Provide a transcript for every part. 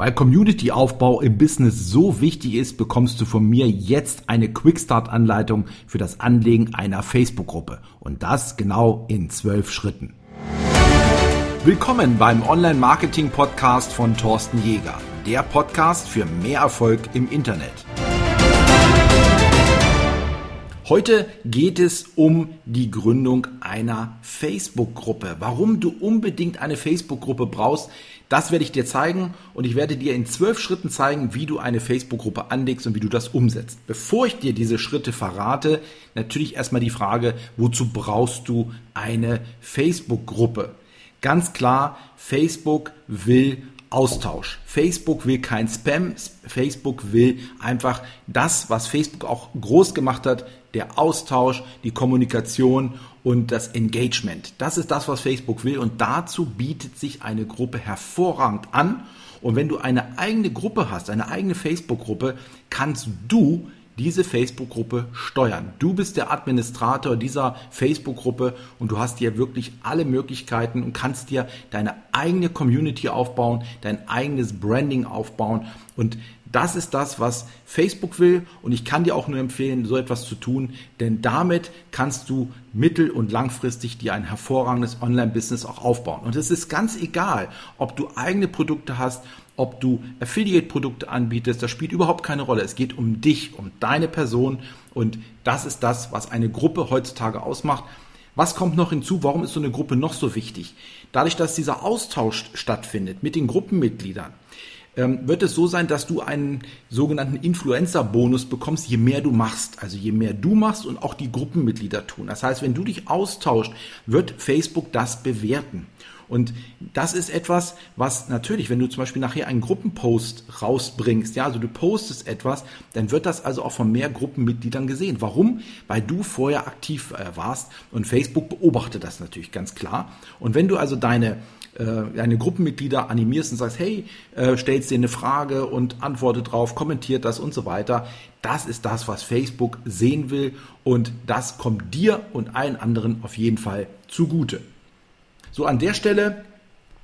Weil Community-Aufbau im Business so wichtig ist, bekommst du von mir jetzt eine Quickstart-Anleitung für das Anlegen einer Facebook-Gruppe. Und das genau in zwölf Schritten. Willkommen beim Online-Marketing-Podcast von Thorsten Jäger. Der Podcast für mehr Erfolg im Internet. Heute geht es um die Gründung einer Facebook-Gruppe. Warum du unbedingt eine Facebook-Gruppe brauchst, das werde ich dir zeigen und ich werde dir in zwölf Schritten zeigen, wie du eine Facebook-Gruppe anlegst und wie du das umsetzt. Bevor ich dir diese Schritte verrate, natürlich erstmal die Frage, wozu brauchst du eine Facebook-Gruppe? Ganz klar, Facebook will Austausch. Facebook will kein Spam. Facebook will einfach das, was Facebook auch groß gemacht hat, der Austausch, die Kommunikation und das Engagement. Das ist das, was Facebook will und dazu bietet sich eine Gruppe hervorragend an. Und wenn du eine eigene Gruppe hast, eine eigene Facebook-Gruppe, kannst du diese Facebook-Gruppe steuern. Du bist der Administrator dieser Facebook-Gruppe und du hast hier wirklich alle Möglichkeiten und kannst dir deine eigene Community aufbauen, dein eigenes Branding aufbauen und das ist das, was Facebook will und ich kann dir auch nur empfehlen, so etwas zu tun, denn damit kannst du mittel- und langfristig dir ein hervorragendes Online-Business auch aufbauen. Und es ist ganz egal, ob du eigene Produkte hast, ob du Affiliate-Produkte anbietest, das spielt überhaupt keine Rolle. Es geht um dich, um deine Person und das ist das, was eine Gruppe heutzutage ausmacht. Was kommt noch hinzu? Warum ist so eine Gruppe noch so wichtig? Dadurch, dass dieser Austausch stattfindet mit den Gruppenmitgliedern, wird es so sein, dass du einen sogenannten Influencer-Bonus bekommst, je mehr du machst. Also je mehr du machst und auch die Gruppenmitglieder tun. Das heißt, wenn du dich austauscht, wird Facebook das bewerten. Und das ist etwas, was natürlich, wenn du zum Beispiel nachher einen Gruppenpost rausbringst, ja, also du postest etwas, dann wird das also auch von mehr Gruppenmitgliedern gesehen. Warum? Weil du vorher aktiv äh, warst und Facebook beobachtet das natürlich ganz klar. Und wenn du also deine deine Gruppenmitglieder animierst und sagst, hey, äh, stellst dir eine Frage und antworte drauf, kommentiert das und so weiter. Das ist das, was Facebook sehen will und das kommt dir und allen anderen auf jeden Fall zugute. So, an der Stelle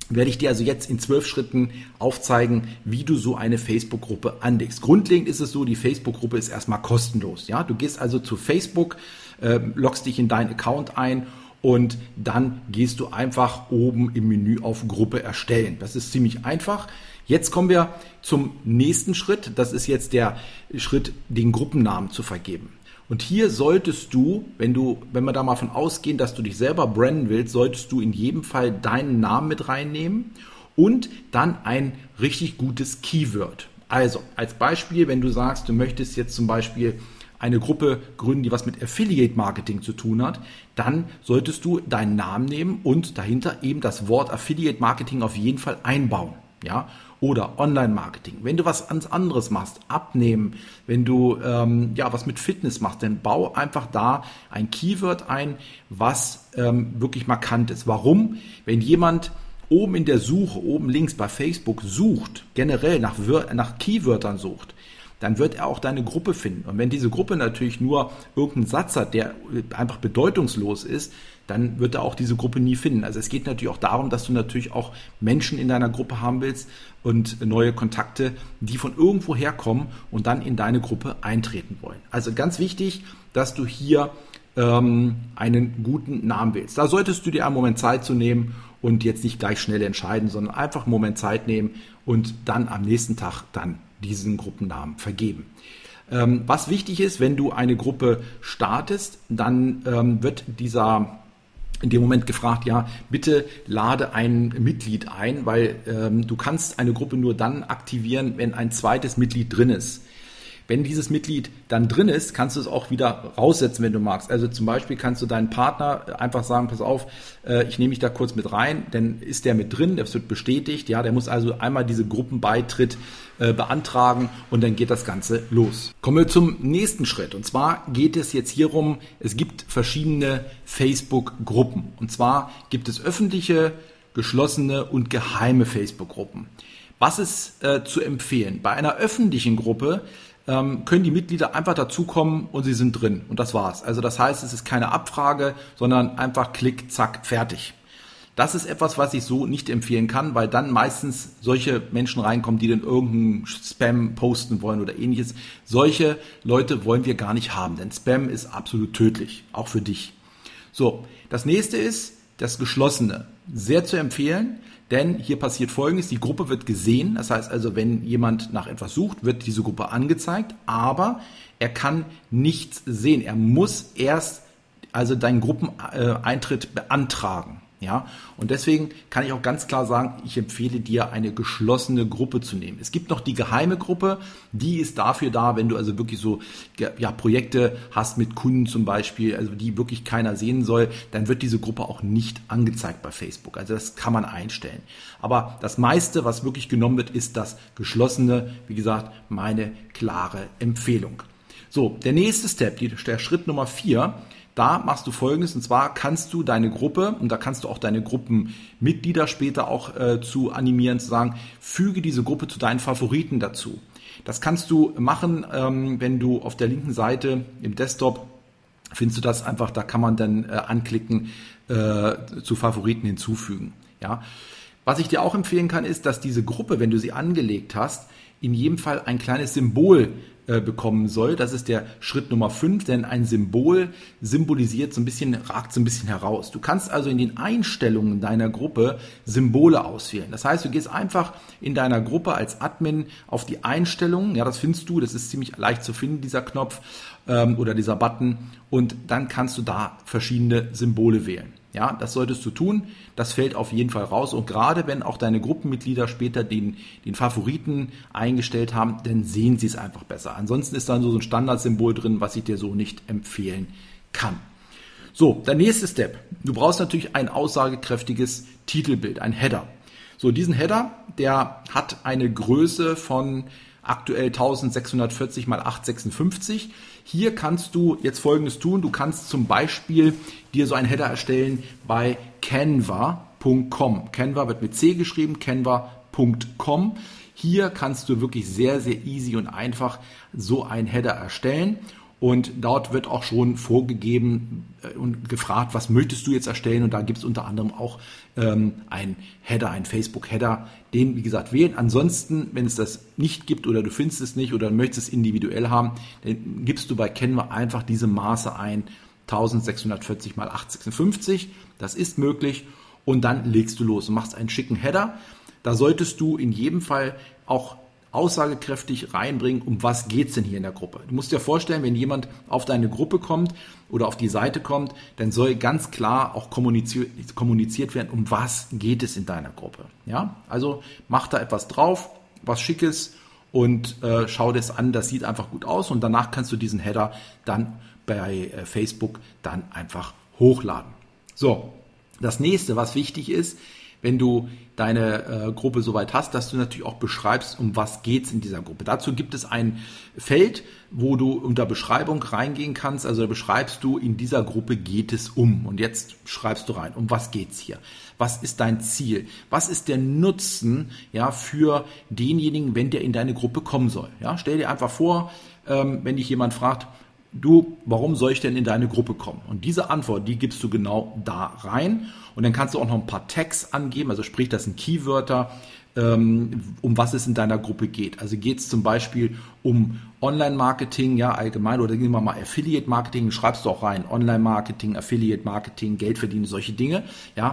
werde ich dir also jetzt in zwölf Schritten aufzeigen, wie du so eine Facebook-Gruppe anlegst. Grundlegend ist es so, die Facebook-Gruppe ist erstmal kostenlos. Ja, du gehst also zu Facebook, äh, loggst dich in deinen Account ein und dann gehst du einfach oben im Menü auf Gruppe erstellen. Das ist ziemlich einfach. Jetzt kommen wir zum nächsten Schritt. Das ist jetzt der Schritt, den Gruppennamen zu vergeben. Und hier solltest du, wenn du, wenn wir da mal von ausgehen, dass du dich selber branden willst, solltest du in jedem Fall deinen Namen mit reinnehmen und dann ein richtig gutes Keyword. Also, als Beispiel, wenn du sagst, du möchtest jetzt zum Beispiel eine Gruppe gründen, die was mit Affiliate Marketing zu tun hat, dann solltest du deinen Namen nehmen und dahinter eben das Wort Affiliate Marketing auf jeden Fall einbauen. Ja, oder Online-Marketing. Wenn du was ganz anderes machst, abnehmen, wenn du ähm, ja was mit Fitness machst, dann bau einfach da ein Keyword ein, was ähm, wirklich markant ist. Warum? Wenn jemand oben in der Suche, oben links bei Facebook sucht, generell nach, nach Keywörtern sucht, dann wird er auch deine Gruppe finden. Und wenn diese Gruppe natürlich nur irgendeinen Satz hat, der einfach bedeutungslos ist, dann wird er auch diese Gruppe nie finden. Also es geht natürlich auch darum, dass du natürlich auch Menschen in deiner Gruppe haben willst und neue Kontakte, die von irgendwo herkommen und dann in deine Gruppe eintreten wollen. Also ganz wichtig, dass du hier ähm, einen guten Namen wählst. Da solltest du dir einen Moment Zeit zu nehmen und jetzt nicht gleich schnell entscheiden, sondern einfach einen Moment Zeit nehmen und dann am nächsten Tag dann diesen Gruppennamen vergeben. Ähm, was wichtig ist, wenn du eine Gruppe startest, dann ähm, wird dieser in dem Moment gefragt, ja, bitte lade ein Mitglied ein, weil ähm, du kannst eine Gruppe nur dann aktivieren, wenn ein zweites Mitglied drin ist. Wenn dieses Mitglied dann drin ist, kannst du es auch wieder raussetzen, wenn du magst. Also zum Beispiel kannst du deinen Partner einfach sagen, pass auf, äh, ich nehme mich da kurz mit rein, dann ist der mit drin, das wird bestätigt, ja, der muss also einmal diese Gruppenbeitritt äh, beantragen und dann geht das Ganze los. Kommen wir zum nächsten Schritt. Und zwar geht es jetzt hierum, es gibt verschiedene Facebook-Gruppen. Und zwar gibt es öffentliche, geschlossene und geheime Facebook-Gruppen. Was ist äh, zu empfehlen? Bei einer öffentlichen Gruppe ähm, können die Mitglieder einfach dazukommen und sie sind drin. Und das war's. Also das heißt, es ist keine Abfrage, sondern einfach Klick, zack, fertig. Das ist etwas, was ich so nicht empfehlen kann, weil dann meistens solche Menschen reinkommen, die dann irgendeinen Spam posten wollen oder ähnliches. Solche Leute wollen wir gar nicht haben, denn Spam ist absolut tödlich, auch für dich. So, das nächste ist das Geschlossene. Sehr zu empfehlen, denn hier passiert Folgendes. Die Gruppe wird gesehen. Das heißt also, wenn jemand nach etwas sucht, wird diese Gruppe angezeigt, aber er kann nichts sehen. Er muss erst also deinen Gruppeneintritt beantragen. Ja, und deswegen kann ich auch ganz klar sagen, ich empfehle dir eine geschlossene Gruppe zu nehmen. Es gibt noch die geheime Gruppe, die ist dafür da, wenn du also wirklich so ja, Projekte hast mit Kunden zum Beispiel, also die wirklich keiner sehen soll, dann wird diese Gruppe auch nicht angezeigt bei Facebook. Also das kann man einstellen. Aber das meiste, was wirklich genommen wird, ist das geschlossene. Wie gesagt, meine klare Empfehlung. So, der nächste Step, der Schritt Nummer vier, da machst du folgendes, und zwar kannst du deine Gruppe, und da kannst du auch deine Gruppenmitglieder später auch äh, zu animieren, zu sagen, füge diese Gruppe zu deinen Favoriten dazu. Das kannst du machen, ähm, wenn du auf der linken Seite im Desktop findest du das einfach, da kann man dann äh, anklicken, äh, zu Favoriten hinzufügen. Ja. Was ich dir auch empfehlen kann, ist, dass diese Gruppe, wenn du sie angelegt hast, in jedem Fall ein kleines Symbol äh, bekommen soll. Das ist der Schritt Nummer 5, denn ein Symbol symbolisiert so ein bisschen, ragt so ein bisschen heraus. Du kannst also in den Einstellungen deiner Gruppe Symbole auswählen. Das heißt, du gehst einfach in deiner Gruppe als Admin auf die Einstellungen, ja, das findest du, das ist ziemlich leicht zu finden, dieser Knopf ähm, oder dieser Button, und dann kannst du da verschiedene Symbole wählen. Ja, das solltest du tun. Das fällt auf jeden Fall raus. Und gerade wenn auch deine Gruppenmitglieder später den, den Favoriten eingestellt haben, dann sehen sie es einfach besser. Ansonsten ist dann so ein Standardsymbol drin, was ich dir so nicht empfehlen kann. So, der nächste Step. Du brauchst natürlich ein aussagekräftiges Titelbild, ein Header. So, diesen Header, der hat eine Größe von aktuell 1640 mal 856. Hier kannst du jetzt folgendes tun. Du kannst zum Beispiel dir so einen Header erstellen bei canva.com. Canva wird mit C geschrieben, canva.com. Hier kannst du wirklich sehr, sehr easy und einfach so einen Header erstellen. Und dort wird auch schon vorgegeben äh, und gefragt, was möchtest du jetzt erstellen? Und da gibt es unter anderem auch ähm, ein Header, ein Facebook-Header, den, wie gesagt, wählen. Ansonsten, wenn es das nicht gibt oder du findest es nicht oder möchtest es individuell haben, dann gibst du bei Canva einfach diese Maße ein, 1640 mal 856. Das ist möglich. Und dann legst du los und machst einen schicken Header. Da solltest du in jedem Fall auch aussagekräftig reinbringen, um was geht es denn hier in der Gruppe. Du musst dir vorstellen, wenn jemand auf deine Gruppe kommt oder auf die Seite kommt, dann soll ganz klar auch kommuniziert, kommuniziert werden, um was geht es in deiner Gruppe. Ja, also mach da etwas drauf, was Schickes und äh, schau das an, das sieht einfach gut aus und danach kannst du diesen Header dann bei äh, Facebook dann einfach hochladen. So, das nächste, was wichtig ist, wenn du deine äh, Gruppe soweit hast, dass du natürlich auch beschreibst, um was geht's in dieser Gruppe. Dazu gibt es ein Feld, wo du unter Beschreibung reingehen kannst. Also beschreibst du, in dieser Gruppe geht es um. Und jetzt schreibst du rein, um was geht's hier? Was ist dein Ziel? Was ist der Nutzen ja für denjenigen, wenn der in deine Gruppe kommen soll? Ja, stell dir einfach vor, ähm, wenn dich jemand fragt, du, warum soll ich denn in deine Gruppe kommen? Und diese Antwort, die gibst du genau da rein. Und dann kannst du auch noch ein paar Tags angeben, also sprich, das sind Keywörter, ähm, um was es in deiner Gruppe geht. Also geht es zum Beispiel um Online-Marketing, ja, allgemein, oder gehen wir mal Affiliate-Marketing, schreibst du auch rein, Online-Marketing, Affiliate-Marketing, Geld verdienen, solche Dinge, ja,